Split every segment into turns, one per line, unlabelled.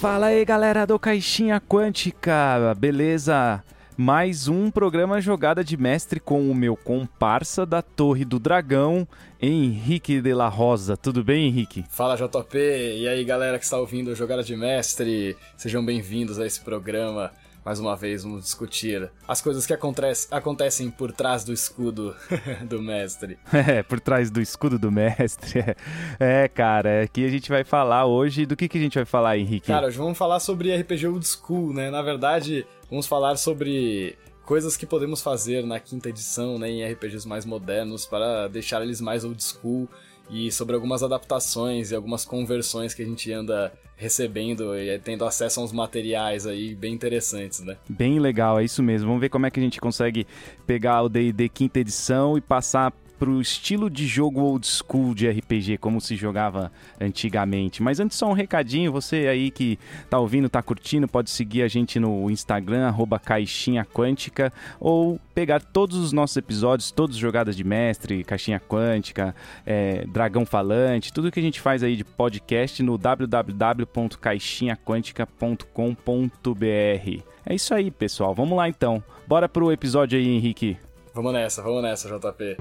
Fala aí, galera do Caixinha Quântica, beleza? Mais um programa Jogada de Mestre com o meu comparsa da Torre do Dragão, Henrique de la Rosa. Tudo bem, Henrique?
Fala, JP. E aí, galera que está ouvindo Jogada de Mestre, sejam bem-vindos a esse programa mais uma vez vamos discutir as coisas que acontece, acontecem por trás do escudo do mestre.
É, por trás do escudo do mestre. É, cara, aqui a gente vai falar hoje. Do que, que a gente vai falar, Henrique?
Cara, hoje vamos falar sobre RPG Old School, né? Na verdade, vamos falar sobre coisas que podemos fazer na quinta edição, né, em RPGs mais modernos para deixar eles mais old school e sobre algumas adaptações e algumas conversões que a gente anda recebendo e tendo acesso a uns materiais aí bem interessantes, né?
Bem legal, é isso mesmo. Vamos ver como é que a gente consegue pegar o D&D quinta edição e passar pro estilo de jogo old school de RPG, como se jogava antigamente. Mas antes só um recadinho, você aí que tá ouvindo, tá curtindo, pode seguir a gente no Instagram, arroba Caixinha Quântica, ou pegar todos os nossos episódios, todos jogadas de mestre, Caixinha Quântica, é, Dragão Falante, tudo que a gente faz aí de podcast no www.caixinhaquântica.com.br. É isso aí, pessoal. Vamos lá então. Bora pro episódio aí, Henrique.
Vamos nessa, vamos nessa, JP.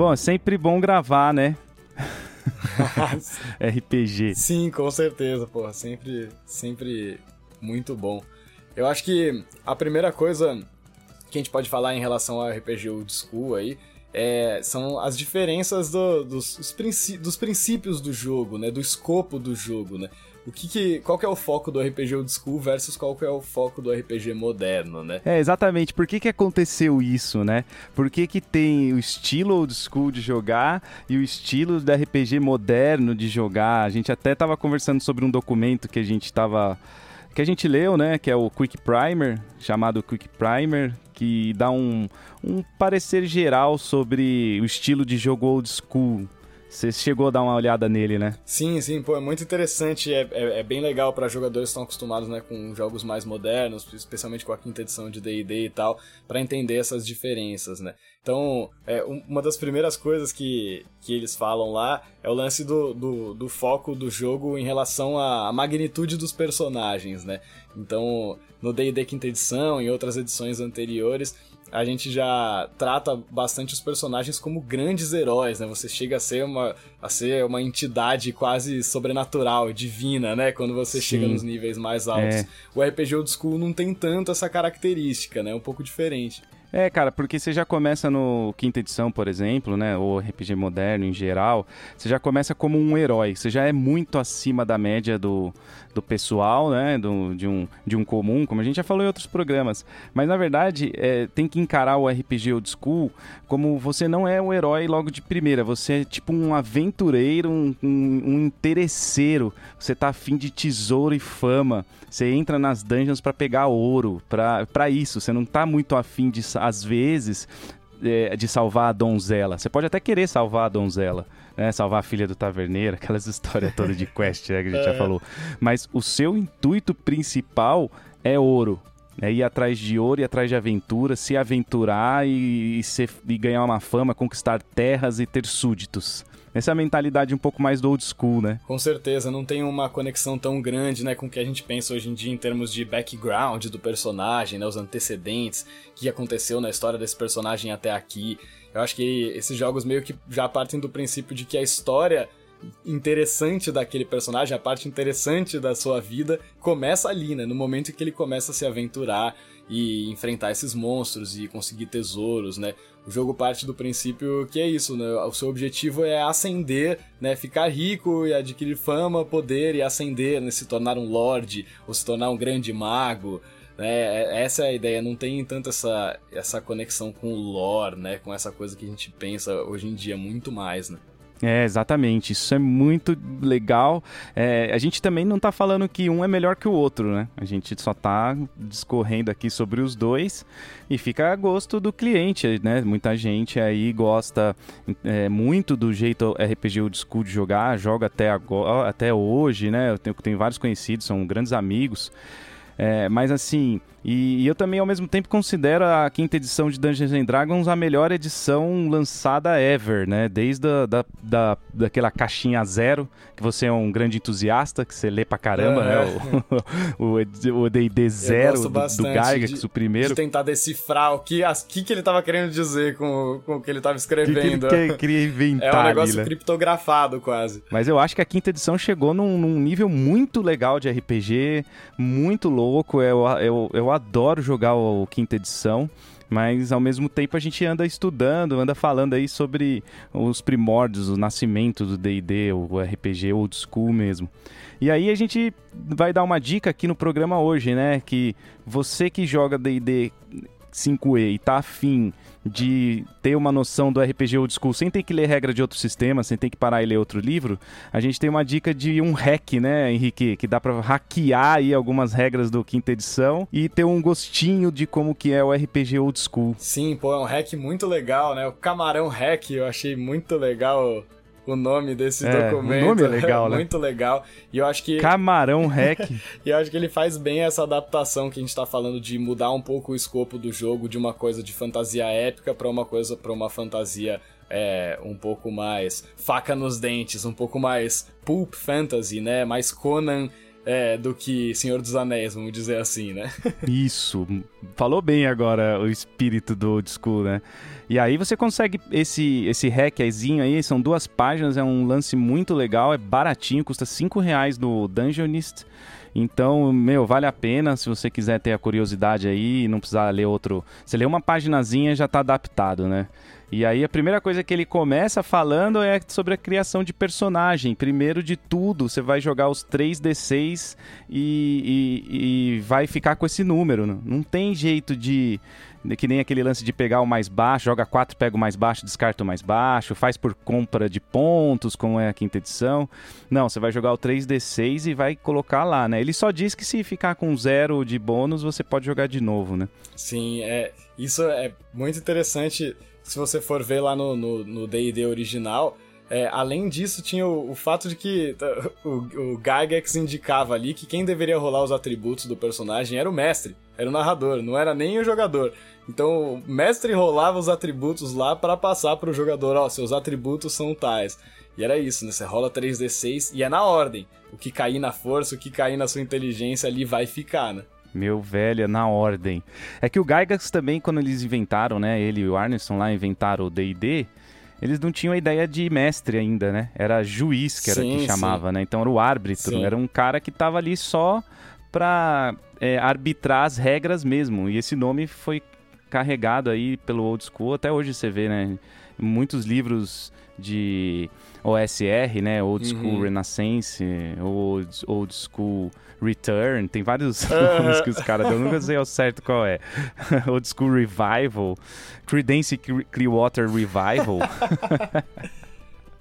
Bom, é sempre bom gravar, né? RPG.
Sim, com certeza, porra. Sempre, sempre muito bom. Eu acho que a primeira coisa que a gente pode falar em relação ao RPG Old School aí é, são as diferenças do, dos, dos princípios do jogo, né? Do escopo do jogo, né? O que, que qual que é o foco do RPG old school versus qual que é o foco do RPG moderno, né?
É, exatamente. Por que que aconteceu isso, né? Por que que tem o estilo old school de jogar e o estilo do RPG moderno de jogar? A gente até estava conversando sobre um documento que a gente estava que a gente leu, né, que é o Quick Primer, chamado Quick Primer, que dá um, um parecer geral sobre o estilo de jogo old school você chegou a dar uma olhada nele, né?
Sim, sim, pô, é muito interessante, é, é, é bem legal para jogadores que estão acostumados né, com jogos mais modernos, especialmente com a quinta edição de D&D e tal, para entender essas diferenças, né? Então, é, uma das primeiras coisas que, que eles falam lá é o lance do, do, do foco do jogo em relação à magnitude dos personagens, né? Então, no D&D quinta edição, em outras edições anteriores, a gente já trata bastante os personagens como grandes heróis, né? Você chega a ser uma, a ser uma entidade quase sobrenatural, divina, né? Quando você Sim. chega nos níveis mais altos. É. O RPG Old School não tem tanto essa característica, né? É um pouco diferente.
É, cara, porque você já começa no quinta edição, por exemplo, né, ou RPG moderno em geral, você já começa como um herói, você já é muito acima da média do, do pessoal, né, do, de, um, de um comum, como a gente já falou em outros programas. Mas na verdade, é, tem que encarar o RPG Old School como você não é um herói logo de primeira, você é tipo um aventureiro, um, um, um interesseiro, você tá afim de tesouro e fama, você entra nas dungeons para pegar ouro, para isso, você não tá muito afim de às vezes, é, de salvar a donzela. Você pode até querer salvar a donzela, né? Salvar a filha do taverneiro, aquelas histórias todas de quest né, que a gente já é. falou. Mas o seu intuito principal é ouro. É ir atrás de ouro, ir atrás de aventura, se aventurar e, e, ser, e ganhar uma fama, conquistar terras e ter súditos. Essa é a mentalidade um pouco mais do old school, né?
Com certeza, não tem uma conexão tão grande, né, com o que a gente pensa hoje em dia em termos de background do personagem, né, os antecedentes, o que aconteceu na história desse personagem até aqui. Eu acho que esses jogos meio que já partem do princípio de que a história interessante daquele personagem, a parte interessante da sua vida, começa ali, né? No momento em que ele começa a se aventurar e enfrentar esses monstros e conseguir tesouros, né? O jogo parte do princípio que é isso, né? O seu objetivo é ascender, né? Ficar rico e adquirir fama, poder e ascender, né? Se tornar um lord ou se tornar um grande mago. Né? Essa é a ideia, não tem tanto essa, essa conexão com o lore, né? Com essa coisa que a gente pensa hoje em dia muito mais, né?
É, exatamente. Isso é muito legal. É, a gente também não está falando que um é melhor que o outro, né? A gente só está discorrendo aqui sobre os dois e fica a gosto do cliente, né? Muita gente aí gosta é, muito do jeito RPG Old School de jogar, joga até, agora, até hoje, né? Eu tenho, tenho vários conhecidos, são grandes amigos. É, mas assim, e, e, eu também ao mesmo tempo considero a quinta edição de Dungeons and Dragons a melhor edição lançada ever, né? Desde a, da, da, daquela caixinha zero, que você é um grande entusiasta, que você lê pra caramba, né? O D&D zero do, do Gygax, o primeiro.
De tentar decifrar o que, as, que, que ele tava querendo dizer com, com o que ele tava escrevendo.
Que que ele queria inventar
É um negócio
ali, né?
criptografado quase.
Mas eu acho que a quinta edição chegou num, num nível muito legal de RPG, muito louco, eu, eu, eu adoro jogar o quinta edição mas ao mesmo tempo a gente anda estudando, anda falando aí sobre os primórdios, o nascimento do D&D, o RPG old school mesmo. E aí a gente vai dar uma dica aqui no programa hoje, né, que você que joga D&D 5e e tá afim de ter uma noção do RPG Old School sem ter que ler regra de outro sistema, sem ter que parar e ler outro livro, a gente tem uma dica de um hack, né, Henrique? Que dá para hackear aí algumas regras do quinta edição e ter um gostinho de como que é o RPG Old School.
Sim, pô, é um hack muito legal, né? O Camarão Hack, eu achei muito legal o nome desse é, documento.
O nome é legal,
né? Muito legal. E eu acho que.
Camarão Hack.
e eu acho que ele faz bem essa adaptação que a gente tá falando de mudar um pouco o escopo do jogo de uma coisa de fantasia épica para uma coisa para uma fantasia é, um pouco mais faca nos dentes, um pouco mais pulp fantasy, né? Mais Conan é, do que Senhor dos Anéis, vamos dizer assim, né?
Isso. Falou bem agora o espírito do old school, né? E aí você consegue esse esse hackzinho aí, são duas páginas, é um lance muito legal, é baratinho, custa 5 reais no Dungeonist. Então, meu, vale a pena se você quiser ter a curiosidade aí e não precisar ler outro. Você lê uma paginazinha já está adaptado, né? E aí a primeira coisa que ele começa falando é sobre a criação de personagem. Primeiro de tudo, você vai jogar os 3D6 e, e, e vai ficar com esse número. Não, não tem jeito de que nem aquele lance de pegar o mais baixo, joga 4, pega o mais baixo, descarta o mais baixo, faz por compra de pontos, como é a quinta edição. Não, você vai jogar o 3D6 e vai colocar lá, né? Ele só diz que se ficar com zero de bônus, você pode jogar de novo, né?
Sim, é, isso é muito interessante se você for ver lá no D&D original, é, além disso, tinha o, o, fato de que o, o Gygax indicava ali que quem deveria rolar os atributos do personagem era o mestre, era o narrador, não era nem o jogador. Então o mestre rolava os atributos lá para passar para o jogador: ó, seus atributos são tais. E era isso, né? Você rola 3d6 e é na ordem. O que cair na força, o que cair na sua inteligência ali vai ficar, né?
Meu velho, é na ordem. É que o Gygax também, quando eles inventaram, né? Ele e o Arneson lá inventaram o D&D, eles não tinham a ideia de mestre ainda, né? Era juiz que era sim, que chamava, sim. né? Então era o árbitro, sim. era um cara que tava ali só pra é, arbitrar as regras mesmo. E esse nome foi carregado aí pelo old school, até hoje você vê, né? Muitos livros de OSR, né? Old School uhum. Renaissance, Old, old School Return, tem vários nomes que os caras dão, nunca sei ao certo qual é. Old School Revival, Credence Clearwater Revival.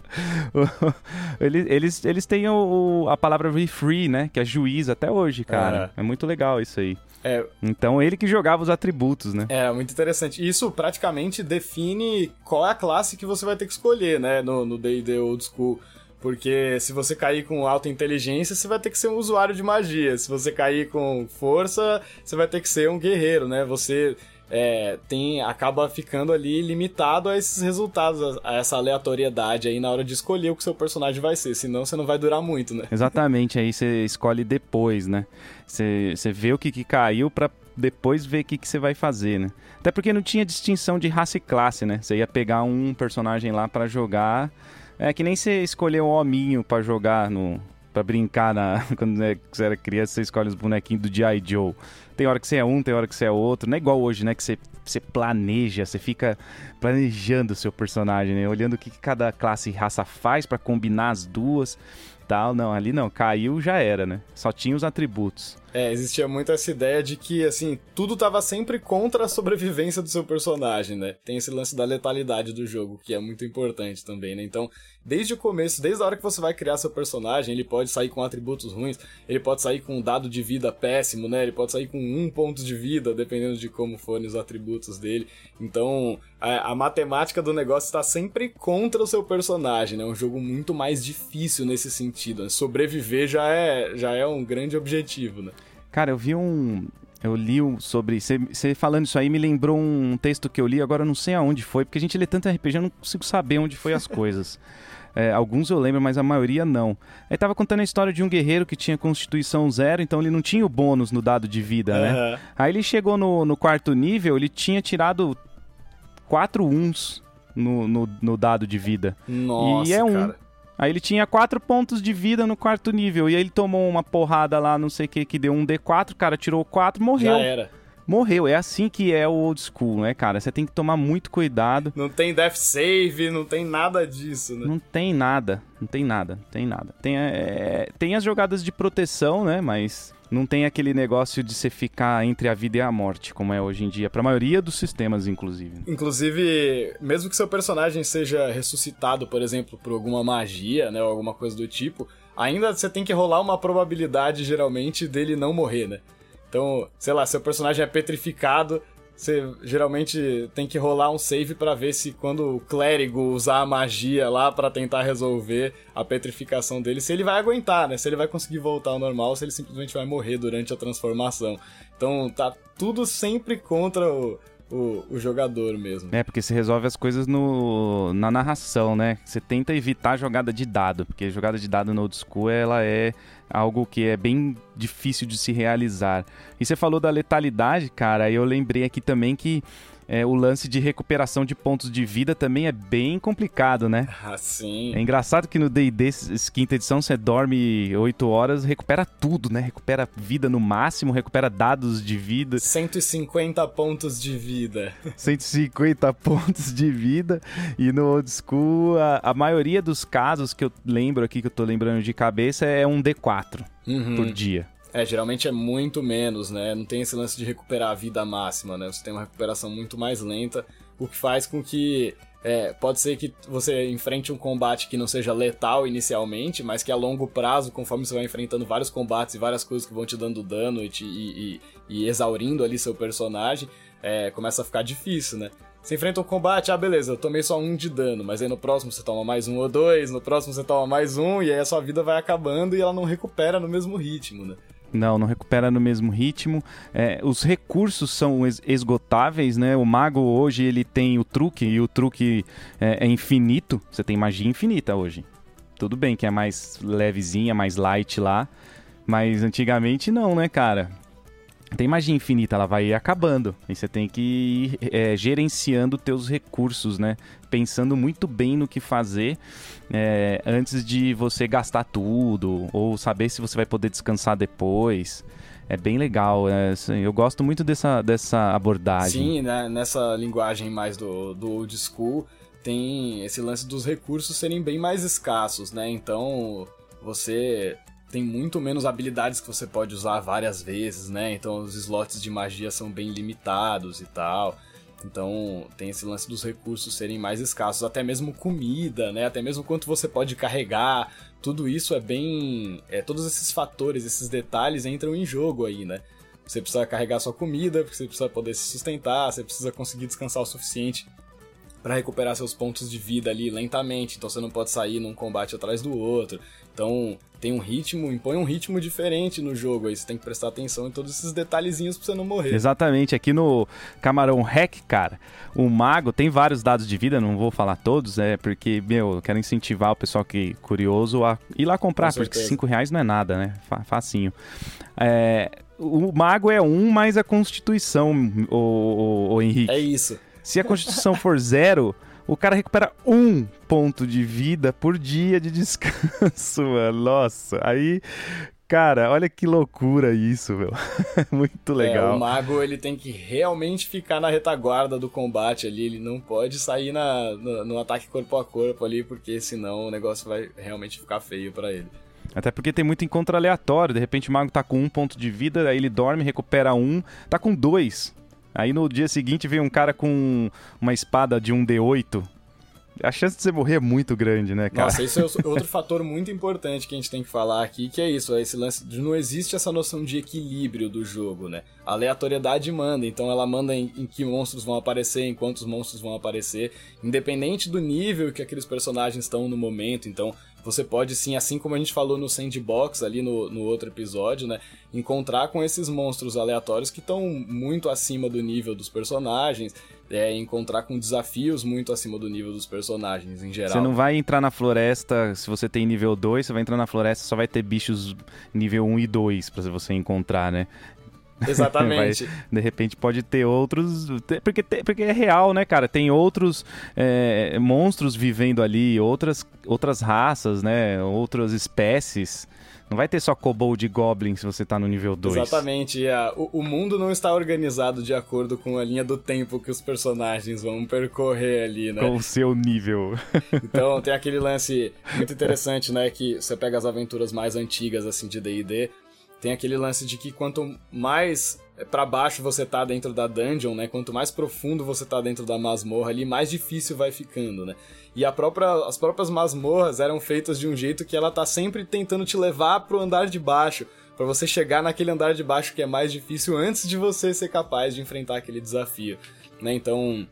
eles, eles, eles têm o, a palavra refree, né? Que é juiz até hoje, cara. É, é muito legal isso aí. É, então ele que jogava os atributos, né?
É, muito interessante. Isso praticamente define qual é a classe que você vai ter que escolher, né? No D&D Old School. Porque se você cair com alta inteligência, você vai ter que ser um usuário de magia. Se você cair com força, você vai ter que ser um guerreiro, né? Você é, tem acaba ficando ali limitado a esses resultados, a, essa aleatoriedade aí na hora de escolher o que seu personagem vai ser, senão você não vai durar muito, né?
Exatamente, aí você escolhe depois, né? Você, você vê o que, que caiu para depois ver o que, que você vai fazer, né? Até porque não tinha distinção de raça e classe, né? Você ia pegar um personagem lá para jogar, é que nem você escolher um hominho para jogar no para brincar na quando você era criança, você escolhe os bonequinhos do G.I. Joe. Tem hora que você é um, tem hora que você é outro. Não é igual hoje, né? Que você, você planeja, você fica planejando o seu personagem, né? Olhando o que cada classe e raça faz para combinar as duas tal. Não, ali não. Caiu, já era, né? Só tinha os atributos.
É, existia muito essa ideia de que, assim, tudo tava sempre contra a sobrevivência do seu personagem, né? Tem esse lance da letalidade do jogo, que é muito importante também, né? Então, desde o começo, desde a hora que você vai criar seu personagem, ele pode sair com atributos ruins, ele pode sair com um dado de vida péssimo, né? Ele pode sair com um ponto de vida, dependendo de como forem os atributos dele. Então, a, a matemática do negócio está sempre contra o seu personagem, né? É um jogo muito mais difícil nesse sentido. Né? Sobreviver já é, já é um grande objetivo, né?
Cara, eu vi um. Eu li sobre. Você falando isso aí me lembrou um texto que eu li, agora eu não sei aonde foi, porque a gente lê tanto RPG, eu não consigo saber onde foi as coisas. É, alguns eu lembro, mas a maioria não. Aí tava contando a história de um guerreiro que tinha constituição zero, então ele não tinha o bônus no dado de vida, uhum. né? Aí ele chegou no, no quarto nível, ele tinha tirado quatro uns no, no, no dado de vida.
Nossa,
e é um.
Cara.
Aí ele tinha quatro pontos de vida no quarto nível. E aí ele tomou uma porrada lá, não sei o que, que deu um D4, cara, tirou quatro, morreu.
Já era.
Morreu. É assim que é o old school, né, cara? Você tem que tomar muito cuidado.
Não tem death save, não tem nada disso, né?
Não tem nada. Não tem nada. Não tem nada. Tem, é, tem as jogadas de proteção, né? Mas não tem aquele negócio de você ficar entre a vida e a morte, como é hoje em dia, para a maioria dos sistemas, inclusive.
Inclusive, mesmo que seu personagem seja ressuscitado, por exemplo, por alguma magia, né, ou alguma coisa do tipo, ainda você tem que rolar uma probabilidade, geralmente, dele não morrer, né? Então, sei lá, seu personagem é petrificado, você geralmente tem que rolar um save para ver se quando o clérigo usar a magia lá para tentar resolver a petrificação dele, se ele vai aguentar, né? Se ele vai conseguir voltar ao normal, se ele simplesmente vai morrer durante a transformação. Então tá tudo sempre contra o, o, o, jogador mesmo.
É, porque você resolve as coisas no, na narração, né? Você tenta evitar jogada de dado, porque jogada de dado no old school, ela é algo que é bem difícil de se realizar. E você falou da letalidade, cara, e eu lembrei aqui também que é, o lance de recuperação de pontos de vida também é bem complicado, né?
Ah, sim.
É engraçado que no D&D quinta edição você dorme 8 horas, recupera tudo, né? Recupera vida no máximo, recupera dados de vida.
150 pontos de vida.
150 pontos de vida. E no old school, a, a maioria dos casos que eu lembro aqui, que eu tô lembrando de cabeça, é um D4 uhum. por dia.
É, geralmente é muito menos, né? Não tem esse lance de recuperar a vida máxima, né? Você tem uma recuperação muito mais lenta, o que faz com que é, pode ser que você enfrente um combate que não seja letal inicialmente, mas que a longo prazo, conforme você vai enfrentando vários combates e várias coisas que vão te dando dano e, te, e, e, e exaurindo ali seu personagem, é, começa a ficar difícil, né? Você enfrenta um combate, ah, beleza, eu tomei só um de dano, mas aí no próximo você toma mais um ou dois, no próximo você toma mais um, e aí a sua vida vai acabando e ela não recupera no mesmo ritmo, né?
Não, não recupera no mesmo ritmo. É, os recursos são esgotáveis, né? O mago hoje ele tem o truque e o truque é, é, infinito. Você tem magia infinita hoje. Tudo bem que é mais levezinha, mais light lá, mas antigamente não, né, cara? Tem magia infinita, ela vai acabando. E você tem que ir é, gerenciando teus recursos, né? Pensando muito bem no que fazer é, antes de você gastar tudo, ou saber se você vai poder descansar depois. É bem legal, é, assim, eu gosto muito dessa, dessa abordagem.
Sim, né? nessa linguagem mais do, do old school, tem esse lance dos recursos serem bem mais escassos, né? Então, você tem muito menos habilidades que você pode usar várias vezes, né? Então os slots de magia são bem limitados e tal. Então tem esse lance dos recursos serem mais escassos, até mesmo comida, né? Até mesmo quanto você pode carregar. Tudo isso é bem. É, todos esses fatores, esses detalhes entram em jogo aí, né? Você precisa carregar sua comida, porque você precisa poder se sustentar, você precisa conseguir descansar o suficiente para recuperar seus pontos de vida ali lentamente, então você não pode sair num combate atrás do outro. Então tem um ritmo, impõe um ritmo diferente no jogo aí, você tem que prestar atenção em todos esses detalhezinhos pra você não morrer.
Exatamente, aqui no Camarão Hack, cara, o mago tem vários dados de vida, não vou falar todos, é porque, meu, eu quero incentivar o pessoal que é curioso a ir lá comprar, porque 5 reais não é nada, né? Facinho. É, o mago é um mais a constituição, o, o, o Henrique.
É isso.
Se a constituição for zero, o cara recupera um ponto de vida por dia de descanso, mano. Nossa, aí. Cara, olha que loucura isso, meu. Muito legal.
É, o mago ele tem que realmente ficar na retaguarda do combate ali. Ele não pode sair na, no, no ataque corpo a corpo ali, porque senão o negócio vai realmente ficar feio para ele.
Até porque tem muito encontro aleatório. De repente o mago tá com um ponto de vida, aí ele dorme, recupera um, tá com dois. Aí no dia seguinte vem um cara com uma espada de um D8. A chance de você morrer é muito grande, né, cara?
Nossa, isso é outro fator muito importante que a gente tem que falar aqui, que é isso, é esse lance de não existe essa noção de equilíbrio do jogo, né? A aleatoriedade manda, então ela manda em, em que monstros vão aparecer, em quantos monstros vão aparecer, independente do nível que aqueles personagens estão no momento. Então, você pode sim, assim como a gente falou no Sandbox ali no, no outro episódio, né? Encontrar com esses monstros aleatórios que estão muito acima do nível dos personagens, é, encontrar com desafios muito acima do nível dos personagens em geral.
Você não vai entrar na floresta, se você tem nível 2, você vai entrar na floresta só vai ter bichos nível 1 e 2 para você encontrar, né?
Exatamente.
Vai, de repente pode ter outros. Porque, porque é real, né, cara? Tem outros é, monstros vivendo ali, outras, outras raças, né? Outras espécies. Não vai ter só kobold e goblin se você tá no nível 2.
Exatamente. O, o, mundo não está organizado de acordo com a linha do tempo que os personagens vão percorrer ali, né?
Com o seu nível.
então tem aquele lance muito interessante, né? Que você pega as aventuras mais antigas, assim, de D&D tem aquele lance de que quanto mais para baixo você tá dentro da dungeon, né? Quanto mais profundo você tá dentro da masmorra ali, mais difícil vai ficando, né? E a própria, as próprias masmorras eram feitas de um jeito que ela tá sempre tentando te levar pro andar de baixo, para você chegar naquele andar de baixo que é mais difícil antes de você ser capaz de enfrentar aquele desafio, né? Então,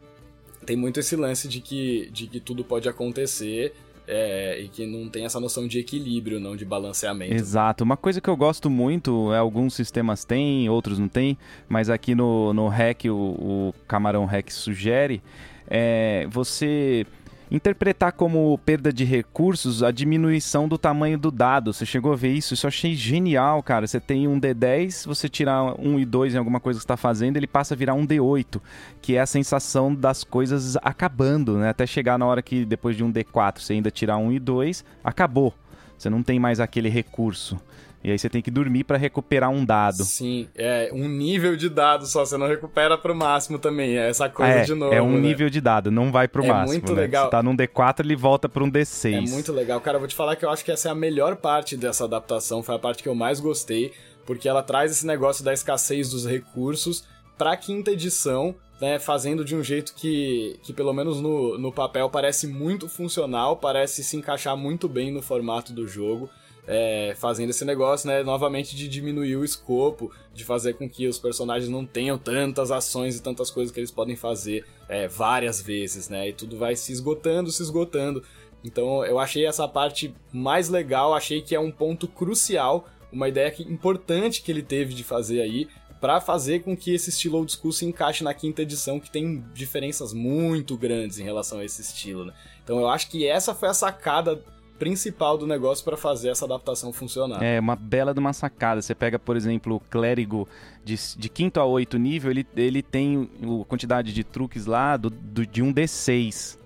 tem muito esse lance de que, de que tudo pode acontecer é, e que não tem essa noção de equilíbrio, não de balanceamento.
Exato. Uma coisa que eu gosto muito, é, alguns sistemas têm, outros não têm, mas aqui no, no REC, o, o Camarão REC sugere, é você interpretar como perda de recursos a diminuição do tamanho do dado. Você chegou a ver isso? Isso eu achei genial, cara. Você tem um D10, você tirar um e dois em alguma coisa que está fazendo, ele passa a virar um D8, que é a sensação das coisas acabando, né? Até chegar na hora que depois de um D4 você ainda tirar um e dois, acabou. Você não tem mais aquele recurso. E aí você tem que dormir para recuperar um dado.
Sim, é um nível de dado só, você não recupera pro máximo também, é essa coisa
é,
de novo.
É um
né?
nível de dado, não vai pro
é
máximo.
muito
né?
legal.
Você tá num D4, ele volta pra um D6.
É muito legal. Cara, eu vou te falar que eu acho que essa é a melhor parte dessa adaptação, foi a parte que eu mais gostei, porque ela traz esse negócio da escassez dos recursos pra quinta edição, né, fazendo de um jeito que, que pelo menos no, no papel, parece muito funcional, parece se encaixar muito bem no formato do jogo é, fazendo esse negócio, né, novamente de diminuir o escopo, de fazer com que os personagens não tenham tantas ações e tantas coisas que eles podem fazer é, várias vezes, né, e tudo vai se esgotando, se esgotando. Então eu achei essa parte mais legal, achei que é um ponto crucial, uma ideia que, importante que ele teve de fazer aí, para fazer com que esse estilo old school se encaixe na quinta edição, que tem diferenças muito grandes em relação a esse estilo, né? Então eu acho que essa foi a sacada principal do negócio para fazer essa adaptação funcionar.
É, uma bela de uma sacada. Você pega, por exemplo, o clérigo de, de quinto a oito nível, ele, ele tem a quantidade de truques lá do, do, de um D6.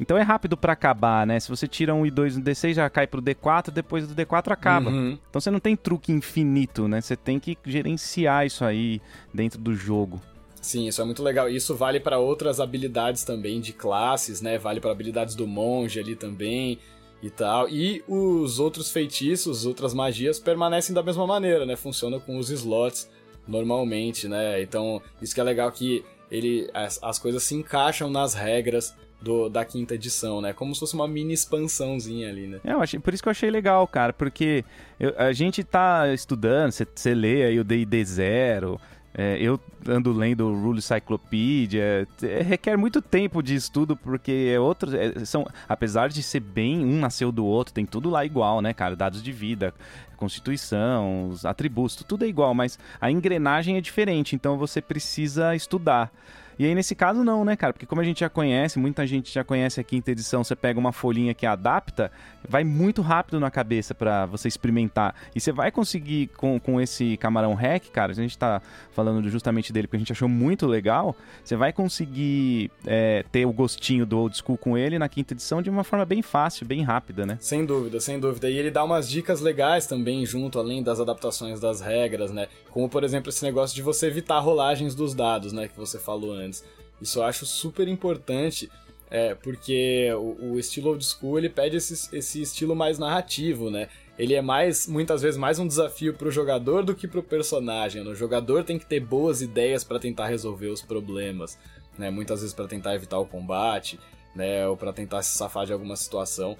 Então é rápido para acabar, né? Se você tira um e dois no D6, já cai pro D4, depois do D4 acaba. Uhum. Então você não tem truque infinito, né? Você tem que gerenciar isso aí dentro do jogo.
Sim, isso é muito legal. Isso vale para outras habilidades também de classes, né? Vale para habilidades do monge ali também e tal. E os outros feitiços, outras magias permanecem da mesma maneira, né? Funciona com os slots normalmente, né? Então, isso que é legal que ele as, as coisas se encaixam nas regras do, da quinta edição, né? Como se fosse uma mini expansãozinha ali, né?
É, eu achei, por isso que eu achei legal, cara, porque eu, a gente tá estudando, você lê aí o D&D Zero, é, eu ando lendo o Rule Cyclopedia, é, requer muito tempo de estudo, porque é outro, é, são, apesar de ser bem, um nasceu do outro, tem tudo lá igual, né, cara? Dados de vida, constituição, os atributos, tudo é igual, mas a engrenagem é diferente, então você precisa estudar. E aí, nesse caso, não, né, cara? Porque como a gente já conhece, muita gente já conhece a quinta edição, você pega uma folhinha que adapta, vai muito rápido na cabeça para você experimentar. E você vai conseguir com, com esse camarão hack, cara, a gente tá falando justamente dele porque a gente achou muito legal, você vai conseguir é, ter o gostinho do old school com ele na quinta edição de uma forma bem fácil, bem rápida, né?
Sem dúvida, sem dúvida. E ele dá umas dicas legais também junto, além das adaptações das regras, né? Como, por exemplo, esse negócio de você evitar rolagens dos dados, né? Que você falou antes. Isso eu acho super importante, é, porque o, o, estilo old school ele pede esse, esse estilo mais narrativo, né? Ele é mais, muitas vezes, mais um desafio pro jogador do que pro personagem. Né? O jogador tem que ter boas ideias para tentar resolver os problemas, né? Muitas vezes para tentar evitar o combate, né? Ou para tentar se safar de alguma situação.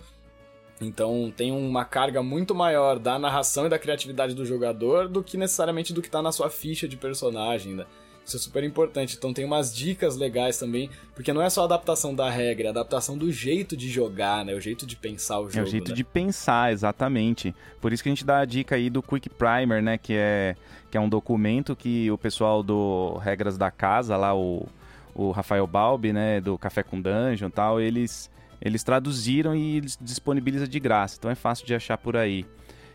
Então tem uma carga muito maior da narração e da criatividade do jogador do que necessariamente do que tá na sua ficha de personagem, né? Isso é super importante. Então tem umas dicas legais também, porque não é só a adaptação da regra, é a adaptação do jeito de jogar, né? O jeito de pensar o jogo.
É o jeito
né?
de pensar, exatamente. Por isso que a gente dá a dica aí do Quick Primer, né? Que é, que é um documento que o pessoal do Regras da Casa, lá, o, o Rafael Balbi, né? Do Café com Dungeon e tal, eles, eles traduziram e eles disponibilizam de graça. Então é fácil de achar por aí.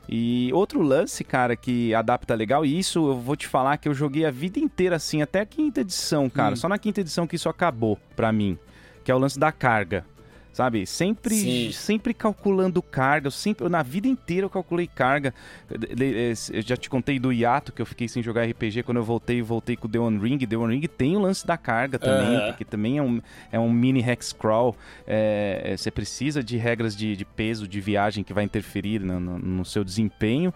E outro lance, cara, que adapta legal, e isso eu vou te falar que eu joguei a vida inteira assim, até a quinta edição, cara. Hum. Só na quinta edição que isso acabou pra mim. Que é o lance da carga sabe? Sempre, sempre calculando carga. Eu sempre, na vida inteira eu calculei carga. Eu já te contei do hiato que eu fiquei sem jogar RPG quando eu voltei voltei com o The One Ring. The One Ring tem o lance da carga também, uhum. porque também é um, é um mini hex crawl. É, é, você precisa de regras de, de, peso, de viagem que vai interferir no, no, no seu desempenho.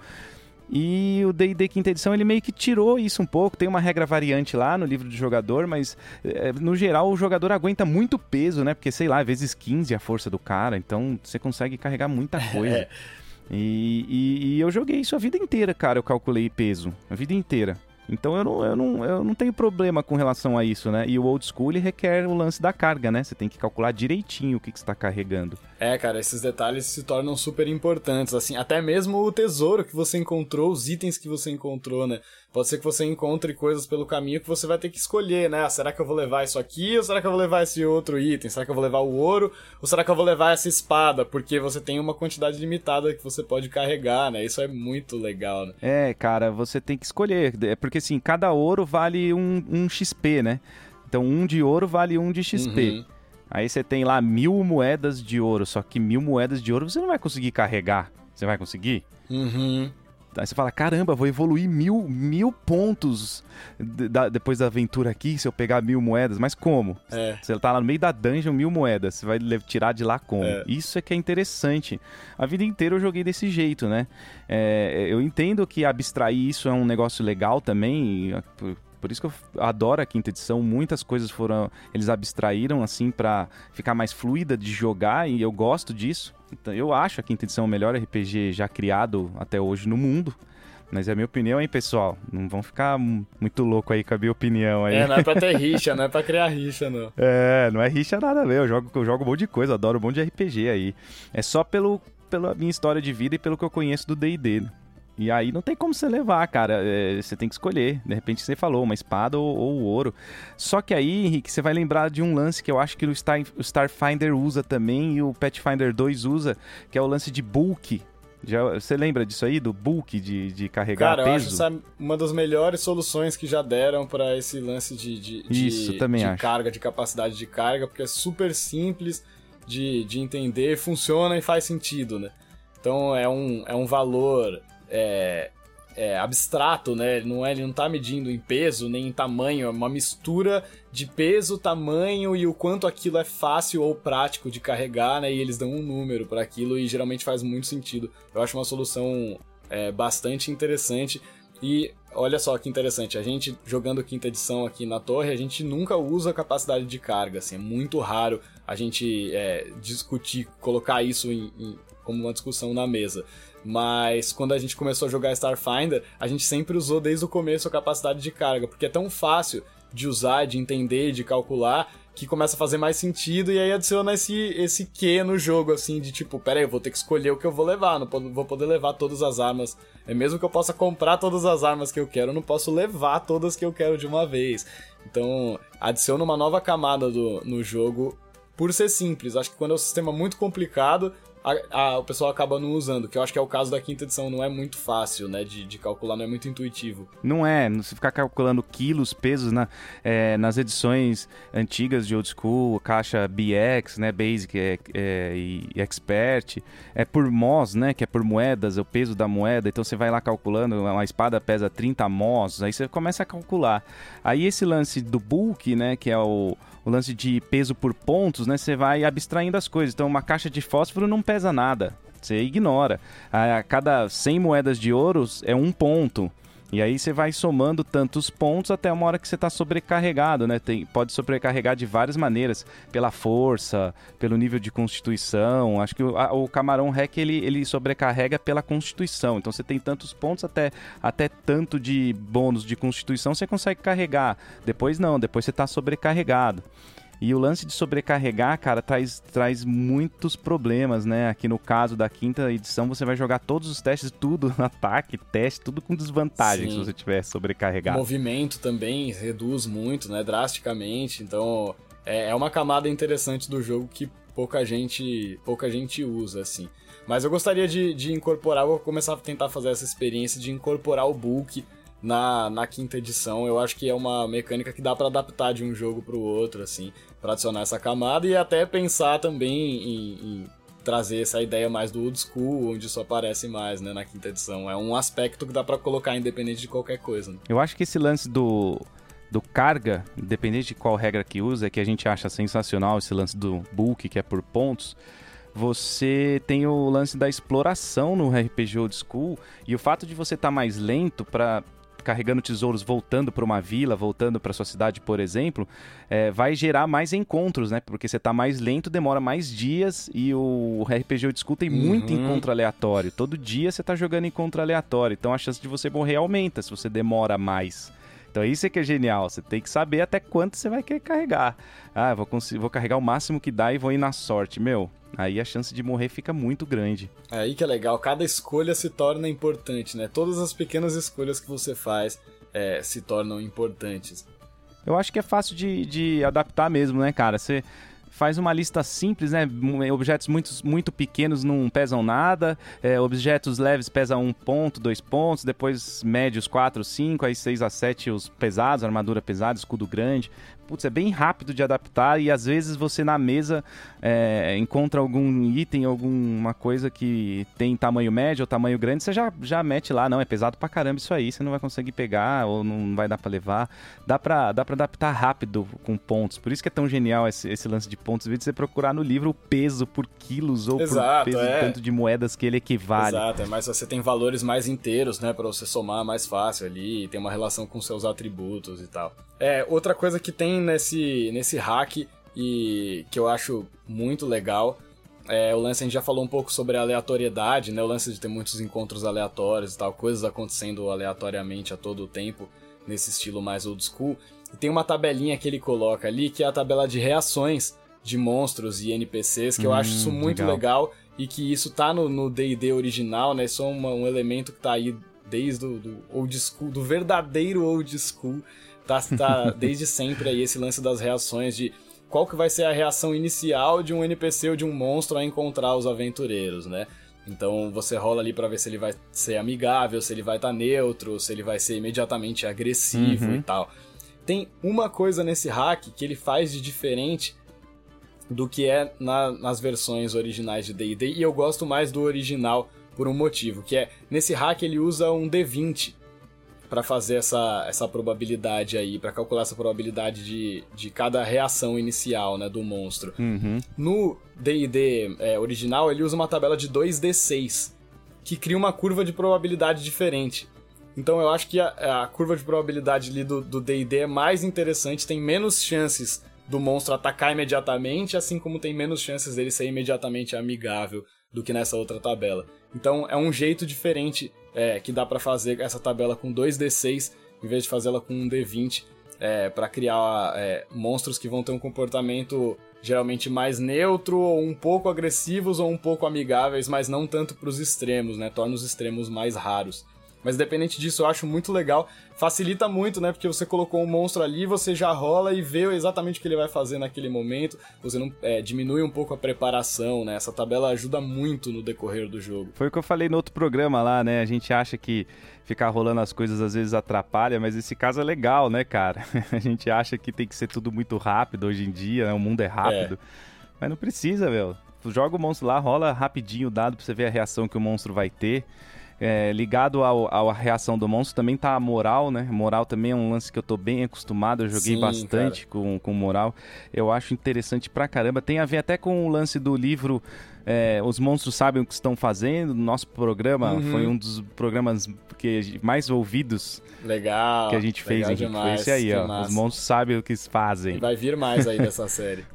E o D&D quinta edição ele meio que tirou isso um pouco. Tem uma regra variante lá no livro do jogador, mas é, no geral o jogador aguenta muito peso, né? Porque sei lá, às vezes 15 a força do cara, então você consegue carregar muita coisa. É. E, e, e, eu joguei isso a vida inteira, cara. Eu calculei peso a vida inteira. Então eu não, eu, não, eu não tenho problema com relação a isso, né? E o old school ele requer o lance da carga, né? Você tem que calcular direitinho o que, que está carregando.
É, cara, esses detalhes se tornam super importantes, assim, até mesmo o tesouro que você encontrou, os itens que você encontrou, né? Pode ser que você encontre coisas pelo caminho que você vai ter que escolher, né? Ah, será que eu vou levar isso aqui ou será que eu vou levar esse outro item? Será que eu vou levar o ouro ou será que eu vou levar essa espada? Porque você tem uma quantidade limitada que você pode carregar, né? Isso é muito legal, né?
É, cara, você tem que escolher, é porque assim, cada ouro vale um, um XP, né? Então um de ouro vale um de XP. Uhum. Aí você tem lá mil moedas de ouro, só que mil moedas de ouro você não vai conseguir carregar. Você vai conseguir?
Uhum.
Aí você fala, caramba, vou evoluir mil, mil pontos da, depois da aventura aqui se eu pegar mil moedas. Mas como? É. Você tá lá no meio da dungeon, mil moedas. Você vai tirar de lá como? É. Isso é que é interessante. A vida inteira eu joguei desse jeito, né? É, eu entendo que abstrair isso é um negócio legal também. Por isso que eu adoro a quinta edição. Muitas coisas foram. Eles abstraíram assim para ficar mais fluida de jogar e eu gosto disso. Então, eu acho a quinta edição o melhor RPG já criado até hoje no mundo. Mas é a minha opinião, hein, pessoal? Não vão ficar muito louco aí com a minha opinião aí.
É, não é pra ter rixa, não é pra criar rixa, não.
É, não é rixa nada, meu. Eu jogo, eu jogo um monte de coisa, adoro um monte de RPG aí. É só pelo, pela minha história de vida e pelo que eu conheço do D&D. E aí não tem como você levar, cara. É, você tem que escolher. De repente você falou, uma espada ou, ou ouro. Só que aí, Henrique, você vai lembrar de um lance que eu acho que o, Star, o Starfinder usa também e o Pathfinder 2 usa, que é o lance de bulk. Já, você lembra disso aí, do bulk, de, de carregar
Cara,
peso?
eu acho essa uma das melhores soluções que já deram para esse lance de, de, de,
também
de carga, de capacidade de carga, porque é super simples de, de entender, funciona e faz sentido, né? Então é um, é um valor é, é, abstrato, né? Ele não, é, ele não tá medindo em peso nem em tamanho, é uma mistura de peso, tamanho e o quanto aquilo é fácil ou prático de carregar, né? E eles dão um número para aquilo e geralmente faz muito sentido. Eu acho uma solução é, bastante interessante. E olha só que interessante, a gente jogando quinta edição aqui na torre, a gente nunca usa a capacidade de carga, assim, é muito raro a gente é, discutir, colocar isso em, em, como uma discussão na mesa. Mas quando a gente começou a jogar Starfinder, a gente sempre usou desde o começo a capacidade de carga, porque é tão fácil de usar, de entender, de calcular, que começa a fazer mais sentido e aí adiciona esse, esse que no jogo, assim, de tipo, pera eu vou ter que escolher o que eu vou levar, não vou poder levar todas as armas. É mesmo que eu possa comprar todas as armas que eu quero, eu não posso levar todas que eu quero de uma vez. Então, adiciona uma nova camada do, no jogo por ser simples. Acho que quando é um sistema muito complicado, a, a, o pessoal acaba não usando, que eu acho que é o caso da quinta edição, não é muito fácil, né, de, de calcular, não é muito intuitivo.
Não é, se ficar calculando quilos, pesos na, é, nas edições antigas de Old School, caixa BX, né, Basic é, é, e Expert, é por MOS, né, que é por moedas, é o peso da moeda, então você vai lá calculando, uma espada pesa 30 MOS, aí você começa a calcular. Aí esse lance do bulk, né, que é o o lance de peso por pontos, né? Você vai abstraindo as coisas. Então, uma caixa de fósforo não pesa nada. Você ignora. A cada 100 moedas de ouro é um ponto. E aí você vai somando tantos pontos até uma hora que você está sobrecarregado, né? Tem, pode sobrecarregar de várias maneiras, pela força, pelo nível de constituição. Acho que o, a, o camarão hack ele, ele sobrecarrega pela constituição. Então você tem tantos pontos até, até tanto de bônus de constituição você consegue carregar. Depois não, depois você está sobrecarregado. E o lance de sobrecarregar, cara, traz, traz muitos problemas, né? Aqui no caso da quinta edição, você vai jogar todos os testes, tudo, ataque, teste, tudo com desvantagem Sim. se você tiver sobrecarregado.
O movimento também reduz muito, né? Drasticamente. Então, é, é uma camada interessante do jogo que pouca gente, pouca gente usa, assim. Mas eu gostaria de, de incorporar, vou começar a tentar fazer essa experiência de incorporar o bulk na, na quinta edição. Eu acho que é uma mecânica que dá para adaptar de um jogo para o outro, assim, para adicionar essa camada e até pensar também em, em, trazer essa ideia mais do old school, onde isso aparece mais, né, na quinta edição. É um aspecto que dá para colocar independente de qualquer coisa. Né?
Eu acho que esse lance do do carga, independente de qual regra que usa, que a gente acha sensacional esse lance do bulk, que é por pontos você tem o lance da exploração no RPG Old School e o fato de você estar tá mais lento para carregando tesouros voltando para uma vila, voltando para sua cidade, por exemplo, é, vai gerar mais encontros, né? Porque você está mais lento, demora mais dias e o RPG Old School tem muito uhum. encontro aleatório. Todo dia você está jogando encontro aleatório, então a chance de você morrer aumenta se você demora mais. Então isso é que é genial. Você tem que saber até quanto você vai querer carregar. Ah, vou, vou carregar o máximo que dá e vou ir na sorte. Meu, aí a chance de morrer fica muito grande.
É aí que é legal, cada escolha se torna importante, né? Todas as pequenas escolhas que você faz é, se tornam importantes.
Eu acho que é fácil de, de adaptar mesmo, né, cara? Você faz uma lista simples, né? Objetos muito, muito pequenos não pesam nada, é, objetos leves pesam um ponto, dois pontos, depois médios quatro, cinco, aí seis a sete os pesados, armadura pesada, escudo grande putz, é bem rápido de adaptar e às vezes você na mesa é, encontra algum item, alguma coisa que tem tamanho médio ou tamanho grande, você já, já mete lá, não, é pesado pra caramba isso aí, você não vai conseguir pegar ou não vai dar pra levar. Dá pra, dá pra adaptar rápido com pontos, por isso que é tão genial esse, esse lance de pontos, de você procurar no livro o peso por quilos ou Exato, por peso é. tanto de moedas que ele equivale.
Exato, é, mas você tem valores mais inteiros, né, pra você somar mais fácil ali, tem uma relação com seus atributos e tal. É, outra coisa que tem nesse, nesse hack e que eu acho muito legal é o lance, a gente já falou um pouco sobre a aleatoriedade, né? O lance de ter muitos encontros aleatórios e tal, coisas acontecendo aleatoriamente a todo o tempo, nesse estilo mais old school. E tem uma tabelinha que ele coloca ali, que é a tabela de reações de monstros e NPCs, que hum, eu acho isso muito legal. legal. e que isso tá no D&D original, né? Isso é uma, um elemento que tá aí desde o do old school, do verdadeiro old school, tá, tá desde sempre aí esse lance das reações de qual que vai ser a reação inicial de um NPC ou de um monstro a encontrar os aventureiros, né? Então você rola ali para ver se ele vai ser amigável, se ele vai estar tá neutro, se ele vai ser imediatamente agressivo uhum. e tal. Tem uma coisa nesse hack que ele faz de diferente do que é na, nas versões originais de D&D e eu gosto mais do original por um motivo, que é nesse hack ele usa um D20 para fazer essa, essa probabilidade aí, para calcular essa probabilidade de, de cada reação inicial, né, do monstro.
Uhum.
No D&D é, original, ele usa uma tabela de 2D6, que cria uma curva de probabilidade diferente. Então eu acho que a, a curva de probabilidade ali do D&D é mais interessante, tem menos chances do monstro atacar imediatamente, assim como tem menos chances dele ser imediatamente amigável do que nessa outra tabela. Então é um jeito diferente é, que dá para fazer essa tabela com 2d6 em vez de fazê-la com um d20 é, para criar é, monstros que vão ter um comportamento geralmente mais neutro ou um pouco agressivos ou um pouco amigáveis, mas não tanto para os extremos, né? Torna os extremos mais raros. Mas independente disso, eu acho muito legal. Facilita muito, né? Porque você colocou um monstro ali, você já rola e vê exatamente o que ele vai fazer naquele momento. Você não é, diminui um pouco a preparação, né? Essa tabela ajuda muito no decorrer do jogo.
Foi o que eu falei no outro programa lá, né? A gente acha que ficar rolando as coisas às vezes atrapalha, mas esse caso é legal, né, cara? A gente acha que tem que ser tudo muito rápido hoje em dia, né? O mundo é rápido. É. Mas não precisa, velho. Joga o monstro lá, rola rapidinho o dado pra você ver a reação que o monstro vai ter. É, ligado ao, à reação do monstro também tá a moral, né? Moral também é um lance que eu tô bem acostumado, eu joguei Sim, bastante com, com moral. Eu acho interessante pra caramba. Tem a ver até com o lance do livro é, Os Monstros Sabem o que Estão Fazendo. Nosso programa uhum. foi um dos programas que mais ouvidos
legal,
que a gente fez. A gente demais, esse aí, ó. Massa. Os Monstros Sabem o que fazem.
E vai vir mais aí dessa série.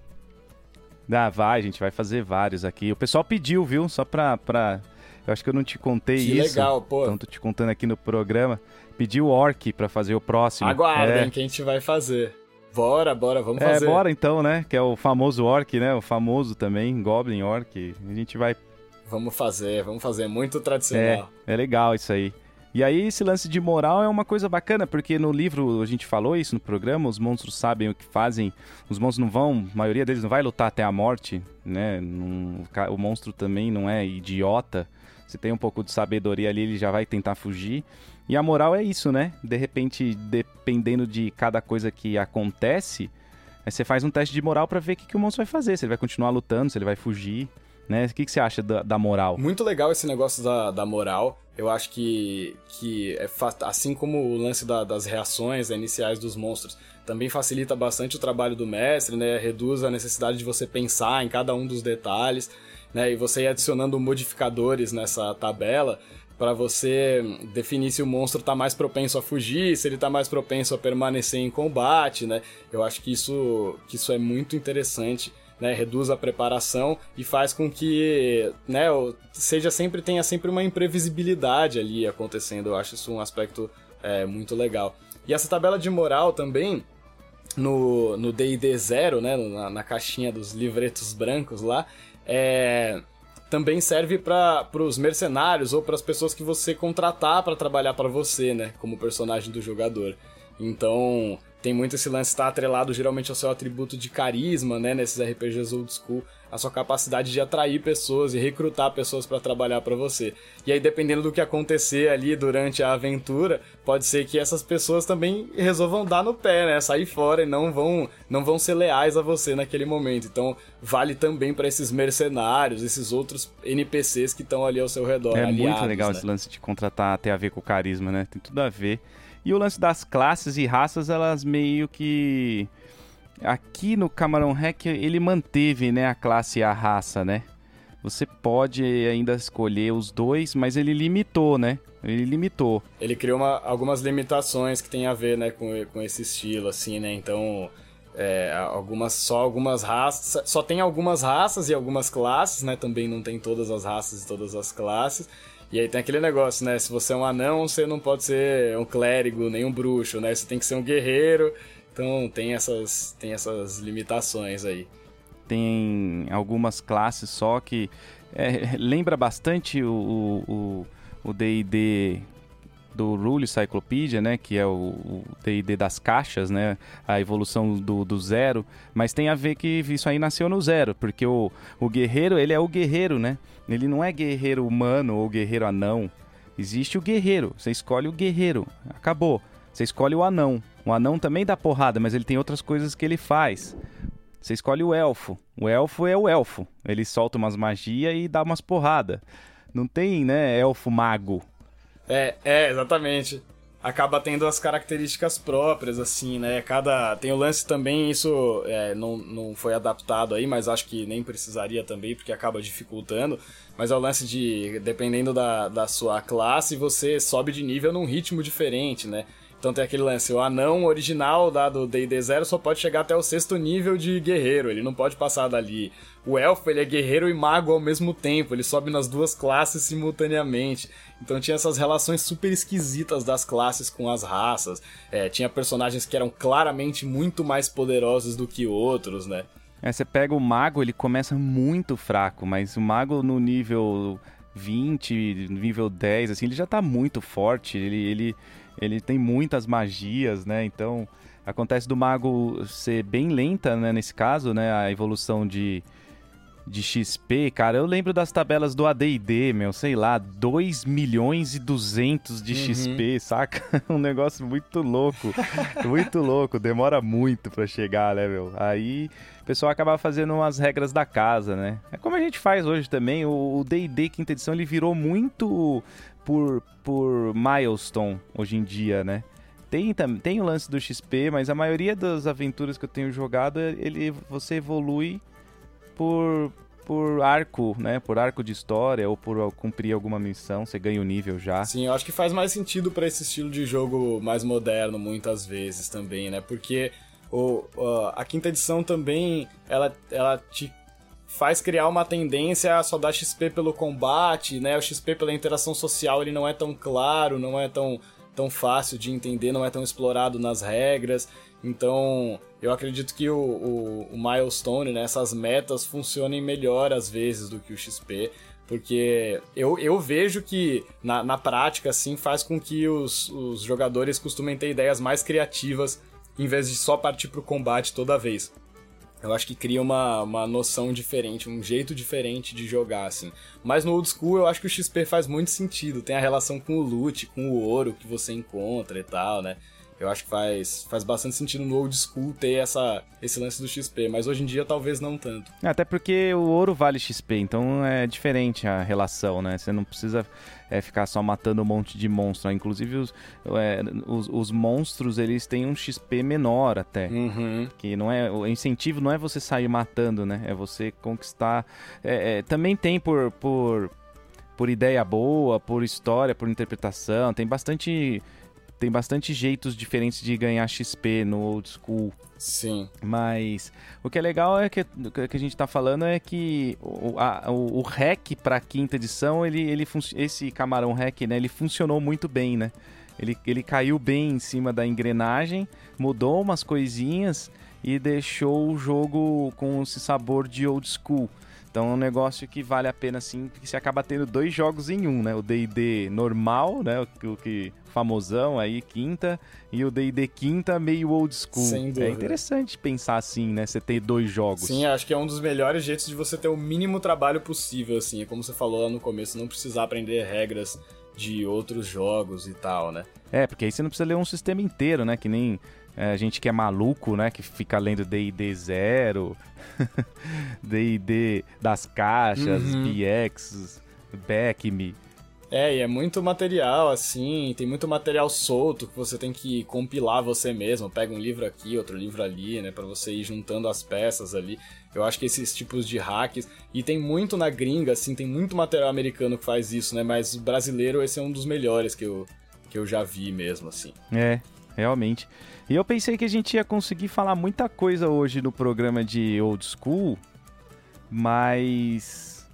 Ah, vai, a gente vai fazer vários aqui. O pessoal pediu, viu? Só pra, pra eu acho que eu não te contei que isso.
legal, pô.
Então tô te contando aqui no programa. Pediu o Orc para fazer o próximo.
Aguardem é. que a gente vai fazer. Bora, bora, vamos é, fazer.
É, bora então, né? Que é o famoso Orc, né? O famoso também, Goblin Orc. A gente vai...
Vamos fazer, vamos fazer. Muito tradicional.
É, é legal isso aí. E aí esse lance de moral é uma coisa bacana, porque no livro a gente falou isso no programa, os monstros sabem o que fazem, os monstros não vão, a maioria deles não vai lutar até a morte, né? Não, o monstro também não é idiota, se tem um pouco de sabedoria ali, ele já vai tentar fugir. E a moral é isso, né? De repente, dependendo de cada coisa que acontece, aí você faz um teste de moral para ver o que, que o monstro vai fazer. Se ele vai continuar lutando, se ele vai fugir. Né? O que, que você acha da, da, moral?
Muito legal esse negócio da, da moral. Eu acho que, que é assim como o lance da, das reações iniciais dos monstros, também facilita bastante o trabalho do mestre, né? Reduz a necessidade de você pensar em cada um dos detalhes né? E você ir adicionando modificadores nessa tabela para você definir se o monstro está mais propenso a fugir, se ele está mais propenso a permanecer em combate, né? Eu acho que isso, que isso é muito interessante. Né, reduz a preparação e faz com que né, seja sempre tenha sempre uma imprevisibilidade ali acontecendo. Eu acho isso um aspecto é, muito legal. E essa tabela de moral também no D&D zero, né, na, na caixinha dos livretos brancos lá, é, também serve para os mercenários ou para as pessoas que você contratar para trabalhar para você, né, como personagem do jogador. Então, tem muito esse lance estar tá atrelado geralmente ao seu atributo de carisma, né, nesses RPGs old school a sua capacidade de atrair pessoas e recrutar pessoas para trabalhar para você. E aí, dependendo do que acontecer ali durante a aventura, pode ser que essas pessoas também resolvam dar no pé, né? Sair fora e não vão, não vão ser leais a você naquele momento. Então, vale também para esses mercenários, esses outros NPCs que estão ali ao seu redor.
É
aliados,
muito legal
né?
esse lance de contratar ter a ver com o carisma, né? Tem tudo a ver. E o lance das classes e raças, elas meio que Aqui no Camarão Hack ele manteve, né, a classe e a raça, né? Você pode ainda escolher os dois, mas ele limitou, né? Ele limitou.
Ele criou uma, algumas limitações que tem a ver, né, com, com esse estilo, assim, né? Então, é, algumas só algumas raças, só tem algumas raças e algumas classes, né? Também não tem todas as raças e todas as classes. E aí tem aquele negócio, né? Se você é um anão, você não pode ser um clérigo, nem um bruxo, né? Você tem que ser um guerreiro então tem essas, tem essas limitações aí.
Tem algumas classes só que é, lembra bastante o D&D do Rule Cyclopedia, né, que é o D&D das caixas, né, a evolução do, do zero, mas tem a ver que isso aí nasceu no zero, porque o, o guerreiro, ele é o guerreiro, né, ele não é guerreiro humano ou guerreiro anão, existe o guerreiro, você escolhe o guerreiro, acabou, você escolhe o anão, o anão também dá porrada, mas ele tem outras coisas que ele faz. Você escolhe o elfo. O elfo é o elfo. Ele solta umas magias e dá umas porrada. Não tem, né, elfo mago.
É, é, exatamente. Acaba tendo as características próprias, assim, né? Cada. Tem o lance também, isso é, não, não foi adaptado aí, mas acho que nem precisaria também, porque acaba dificultando. Mas é o lance de, dependendo da, da sua classe, você sobe de nível num ritmo diferente, né? Então tem aquele lance, o anão original da do D&D Zero só pode chegar até o sexto nível de guerreiro, ele não pode passar dali. O elfo, ele é guerreiro e mago ao mesmo tempo, ele sobe nas duas classes simultaneamente. Então tinha essas relações super esquisitas das classes com as raças. É, tinha personagens que eram claramente muito mais poderosos do que outros, né?
É, você pega o mago, ele começa muito fraco, mas o mago no nível 20, nível 10, assim, ele já tá muito forte, ele... ele ele tem muitas magias, né? Então acontece do mago ser bem lenta, né? Nesse caso, né? A evolução de, de XP, cara. Eu lembro das tabelas do AD&D, meu, sei lá, 2 milhões e 200 de uhum. XP, saca? um negócio muito louco, muito louco. Demora muito para chegar, né, meu? Aí o pessoal acaba fazendo umas regras da casa, né? É como a gente faz hoje também. O D&D quinta edição ele virou muito por, por milestone hoje em dia, né? Tem, tem o lance do XP, mas a maioria das aventuras que eu tenho jogado, ele, você evolui por, por arco, né? Por arco de história ou por cumprir alguma missão, você ganha o um nível já.
Sim, eu acho que faz mais sentido para esse estilo de jogo mais moderno, muitas vezes também, né? Porque o, a quinta edição também, ela, ela te faz criar uma tendência a só dar XP pelo combate, né? O XP pela interação social ele não é tão claro, não é tão, tão fácil de entender, não é tão explorado nas regras. Então, eu acredito que o, o, o milestone, né, essas metas funcionem melhor às vezes do que o XP. Porque eu, eu vejo que na, na prática, assim, faz com que os, os jogadores costumem ter ideias mais criativas em vez de só partir pro combate toda vez. Eu acho que cria uma, uma noção diferente, um jeito diferente de jogar, assim. Mas no old school eu acho que o XP faz muito sentido. Tem a relação com o loot, com o ouro que você encontra e tal, né? Eu acho que faz, faz bastante sentido no old school ter essa, esse lance do XP, mas hoje em dia talvez não tanto.
Até porque o ouro vale XP, então é diferente a relação, né? Você não precisa é, ficar só matando um monte de monstro. Né? Inclusive os, é, os, os, monstros eles têm um XP menor até.
Uhum.
Que não é. O incentivo não é você sair matando, né? É você conquistar. É, é também tem por, por, por ideia boa, por história, por interpretação. Tem bastante tem bastante jeitos diferentes de ganhar XP no old school.
Sim.
Mas o que é legal é que, que a gente tá falando é que o, a, o, o hack pra quinta edição, ele, ele esse camarão hack, né, ele funcionou muito bem, né? Ele, ele caiu bem em cima da engrenagem, mudou umas coisinhas e deixou o jogo com esse sabor de old school. Então é um negócio que vale a pena, assim, porque você acaba tendo dois jogos em um, né? O D&D normal, né? O, o que famosão aí, quinta, e o D&D quinta meio old school. É interessante pensar assim, né? Você ter dois jogos.
Sim, acho que é um dos melhores jeitos de você ter o mínimo trabalho possível, assim. É como você falou lá no começo, não precisar aprender regras de outros jogos e tal, né?
É, porque aí você não precisa ler um sistema inteiro, né? Que nem é, a gente que é maluco, né? Que fica lendo D&D zero, D&D das caixas, uhum. BX, Back Me.
É, e é muito material, assim, tem muito material solto que você tem que compilar você mesmo. Pega um livro aqui, outro livro ali, né, para você ir juntando as peças ali. Eu acho que esses tipos de hacks. E tem muito na gringa, assim, tem muito material americano que faz isso, né, mas brasileiro esse é um dos melhores que eu, que eu já vi mesmo, assim.
É, realmente. E eu pensei que a gente ia conseguir falar muita coisa hoje no programa de Old School, mas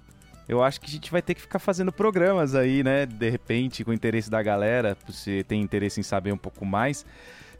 eu acho que a gente vai ter que ficar fazendo programas aí, né? De repente, com o interesse da galera, se tem interesse em saber um pouco mais,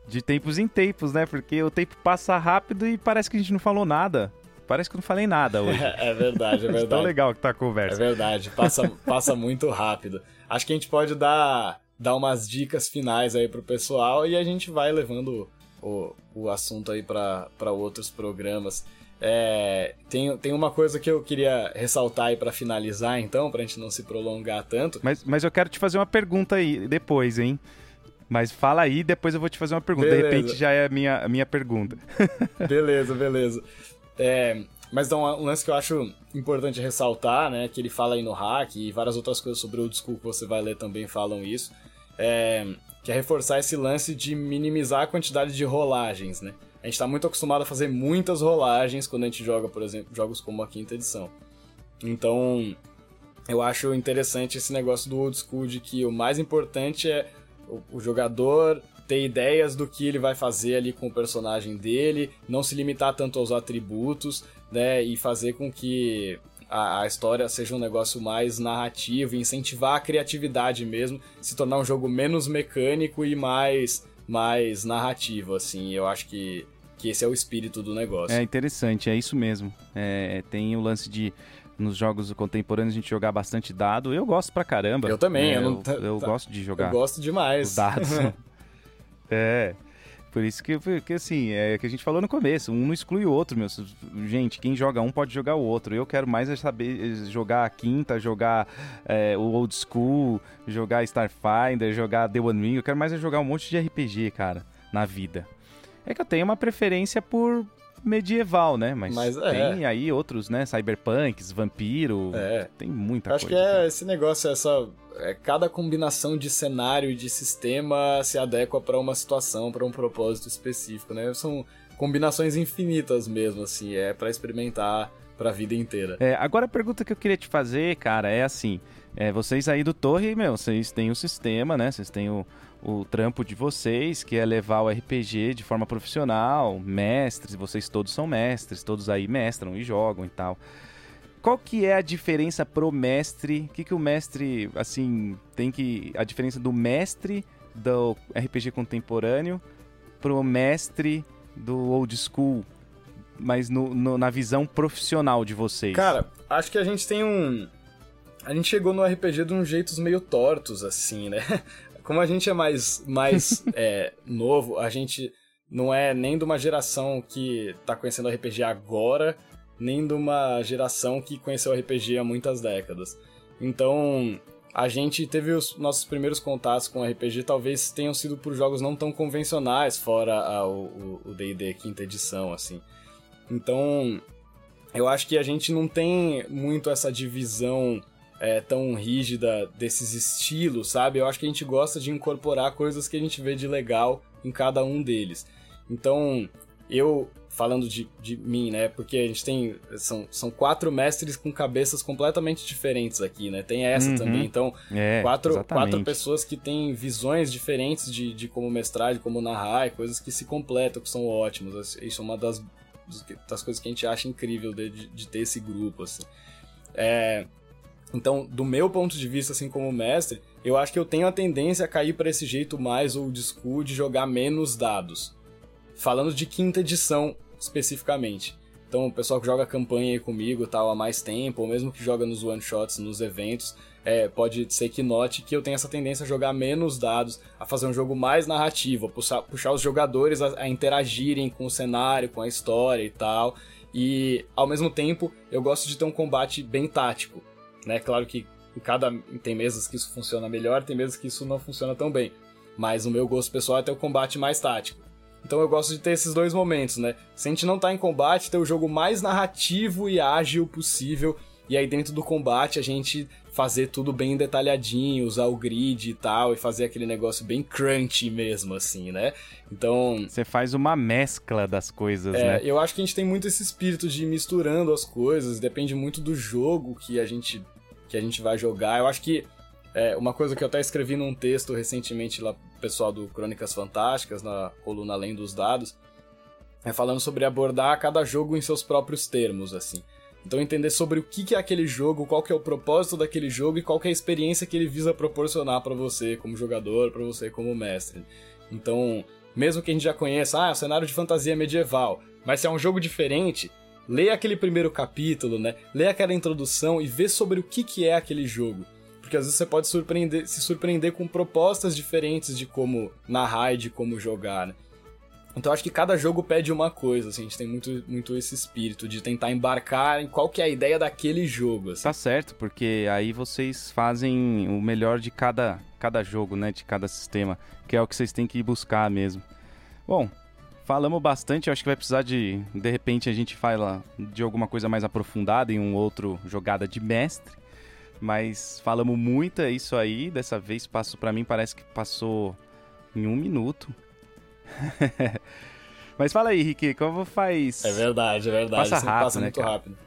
de tempos em tempos, né? Porque o tempo passa rápido e parece que a gente não falou nada. Parece que eu não falei nada hoje.
é verdade, é verdade.
Tão legal que tá a conversa.
É verdade, passa, passa muito rápido. Acho que a gente pode dar dar umas dicas finais aí pro pessoal e a gente vai levando o, o assunto aí para outros programas. É, tem, tem uma coisa que eu queria ressaltar aí para finalizar, então, pra gente não se prolongar tanto.
Mas, mas eu quero te fazer uma pergunta aí depois, hein? Mas fala aí, depois eu vou te fazer uma pergunta. Beleza. De repente já é a minha, a minha pergunta.
beleza, beleza. É, mas então, um lance que eu acho importante ressaltar, né? Que ele fala aí no hack e várias outras coisas sobre o disco que você vai ler também falam isso é, que é reforçar esse lance de minimizar a quantidade de rolagens, né? A gente está muito acostumado a fazer muitas rolagens quando a gente joga, por exemplo, jogos como a quinta edição. Então, eu acho interessante esse negócio do old school de que o mais importante é o, o jogador ter ideias do que ele vai fazer ali com o personagem dele, não se limitar tanto aos atributos, né, e fazer com que a, a, história seja um negócio mais narrativo, incentivar a criatividade mesmo, se tornar um jogo menos mecânico e mais, mais narrativo, assim. Eu acho que, que esse é o espírito do negócio.
É interessante, é isso mesmo. É, tem o lance de nos jogos contemporâneos a gente jogar bastante dado. Eu gosto pra caramba.
Eu também.
É,
eu, não,
eu, eu gosto de jogar.
Eu gosto demais.
Os dados. é. Por isso que, que, assim, é que a gente falou no começo, um não exclui o outro, meu. Gente, quem joga um pode jogar o outro. Eu quero mais é saber é, jogar a quinta, jogar é, o old school, jogar Starfinder, jogar The One Ring. Eu quero mais é jogar um monte de RPG, cara, na vida. É que eu tenho uma preferência por, medieval, né? Mas,
Mas, é.
tem aí outros, né? Cyberpunks, vampiro.
É.
Tem muita
Acho que
coisa.
é esse negócio, essa. É, cada combinação de cenário e de sistema se adequa pra uma situação, pra um propósito específico, né? São combinações infinitas mesmo, assim, é pra experimentar pra vida inteira.
É, agora a pergunta que eu queria te fazer, cara, é assim: é, vocês aí do Torre, meu, vocês têm o sistema, né? Vocês têm o, o trampo de vocês, que é levar o RPG de forma profissional, mestres, vocês todos são mestres, todos aí mestram e jogam e tal. Qual que é a diferença pro mestre? O que, que o mestre, assim, tem que. A diferença do mestre do RPG contemporâneo pro mestre do old school, mas no- no- na visão profissional de vocês?
Cara, acho que a gente tem um. A gente chegou no RPG de uns jeitos meio tortos, assim, né? Como a gente é mais, mais é, novo, a gente não é nem de uma geração que tá conhecendo RPG agora, nem de uma geração que conheceu RPG há muitas décadas. Então, a gente teve os nossos primeiros contatos com RPG, talvez tenham sido por jogos não tão convencionais, fora a- o D&D quinta edição, assim. Então, eu acho que a gente não tem muito essa divisão é, tão rígida desses estilos, sabe? Eu acho que a gente gosta de incorporar coisas que a gente vê de legal em cada um deles. Então, eu, falando de, de mim, né? Porque a gente tem. São, são quatro mestres com cabeças completamente diferentes aqui, né? Tem essa
Uhum.
também. Então,
É,
quatro,
exatamente.
quatro pessoas que têm visões diferentes de, de como mestrar, de como narrar, e coisas que se completam, que são ótimos. Isso é uma das, das coisas que a gente acha incrível de, de, de ter esse grupo, assim. É, então, do meu ponto de vista, assim, como mestre, eu acho que eu tenho a tendência a cair para esse jeito mais old school de jogar menos dados. Falando de quinta edição, especificamente. Então, o pessoal que joga campanha aí comigo tal há mais tempo, ou mesmo que joga nos one-shots, nos eventos, é, pode ser que note que eu tenho essa tendência a jogar menos dados, a fazer um jogo mais narrativo, a puxar, puxar os jogadores a, a interagirem com o cenário, com a história e tal. E, ao mesmo tempo, eu gosto de ter um combate bem tático. Né? Claro que cada tem mesas que isso funciona melhor, tem mesas que isso não funciona tão bem. Mas o meu gosto pessoal é ter o combate mais tático. Então eu gosto de ter esses dois momentos, né? Se a gente não tá em combate, ter o jogo mais narrativo e ágil possível. E aí dentro do combate a gente fazer tudo bem detalhadinho, usar o grid e tal, e fazer aquele negócio bem crunchy mesmo, assim, né? Então,
Você faz uma mescla das coisas,
é,
né?
eu acho que a gente tem muito esse espírito de ir misturando as coisas, depende muito do jogo que a gente, que a gente vai jogar. Eu acho que é, uma coisa que eu até escrevi num texto recentemente lá pessoal do Crônicas Fantásticas, na coluna Além dos Dados, é falando sobre abordar cada jogo em seus próprios termos, assim. Então entender sobre o que é aquele jogo, qual que é o propósito daquele jogo e qual que é a experiência que ele visa proporcionar pra você como jogador, pra você como mestre. Então, mesmo que a gente já conheça, ah, é um cenário de fantasia medieval, mas se é um jogo diferente, lê aquele primeiro capítulo, né? Lê aquela introdução e vê sobre o que que é aquele jogo. Porque às vezes você pode surpreender, se surpreender com propostas diferentes de como narrar e de como jogar, né? Então acho que cada jogo pede uma coisa, assim, a gente tem muito, muito esse espírito de tentar embarcar em qual que é a ideia daquele jogo, assim.
Tá certo, porque aí vocês fazem o melhor de cada, cada jogo, né? De cada sistema, que é o que vocês têm que buscar mesmo. Bom, falamos bastante, acho que vai precisar de. De repente a gente fala de alguma coisa mais aprofundada em um outro jogada de mestre. Mas falamos muito, é isso aí. Dessa vez passo para mim, parece que passou em um minuto. Mas fala aí, Rick, como faz.
É verdade, é verdade.
Passa
Sempre
rápido,
passa
né,
muito
cara?
rápido.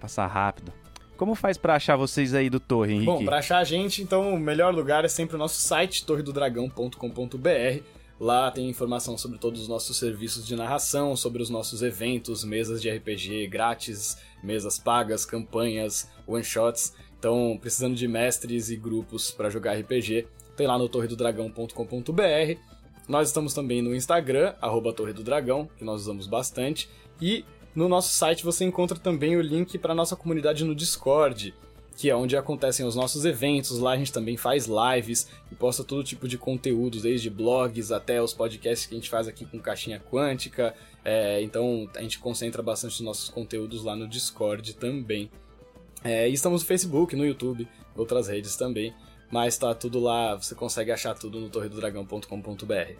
Passar rápido. Como faz pra achar vocês aí do Torre, Henrique?
Bom, pra achar a gente, então o melhor lugar é sempre o nosso site, torredodragão.com.br. Lá tem informação sobre todos os nossos serviços de narração, sobre os nossos eventos, mesas de RPG grátis, mesas pagas, campanhas, one-shots. Então, precisando de mestres e grupos pra jogar RPG, tem lá no torredodragão.com.br. Nós estamos também no Instagram, arroba Torre do Dragão, que nós usamos bastante. E no nosso site você encontra também o link para nossa comunidade no Discord, que é onde acontecem os nossos eventos. Lá a gente também faz lives e posta todo tipo de conteúdos, desde blogs até os podcasts que a gente faz aqui com Caixinha Quântica. É, então a gente concentra bastante os nossos conteúdos lá no Discord também. É, e estamos no Facebook, no YouTube, outras redes também. Mas tá tudo lá, você consegue achar tudo no torredodragão.com.br.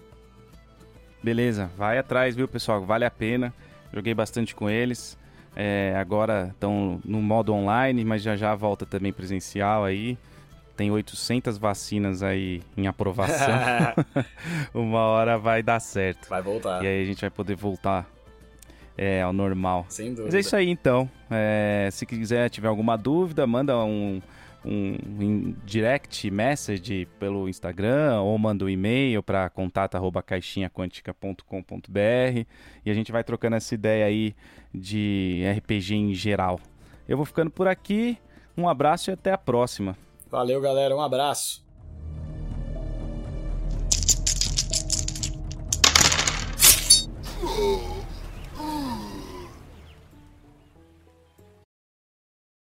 Beleza, vai atrás, viu, pessoal? Vale a pena. joguei bastante com eles. É, agora estão no modo online, mas já já volta também presencial aí. Tem 800 vacinas aí em aprovação. Uma hora vai dar certo.
Vai voltar.
E aí a gente vai poder voltar é, ao normal.
Sem dúvida.
Mas é isso aí então. É, se quiser, tiver alguma dúvida, manda um, um, direct message pelo Instagram ou manda um e-mail para contato@caixinhaquantica.com.br e a gente vai trocando essa ideia aí de RPG em geral. Eu vou ficando por aqui. Um abraço e até a próxima.
Valeu, galera. Um abraço. Oh.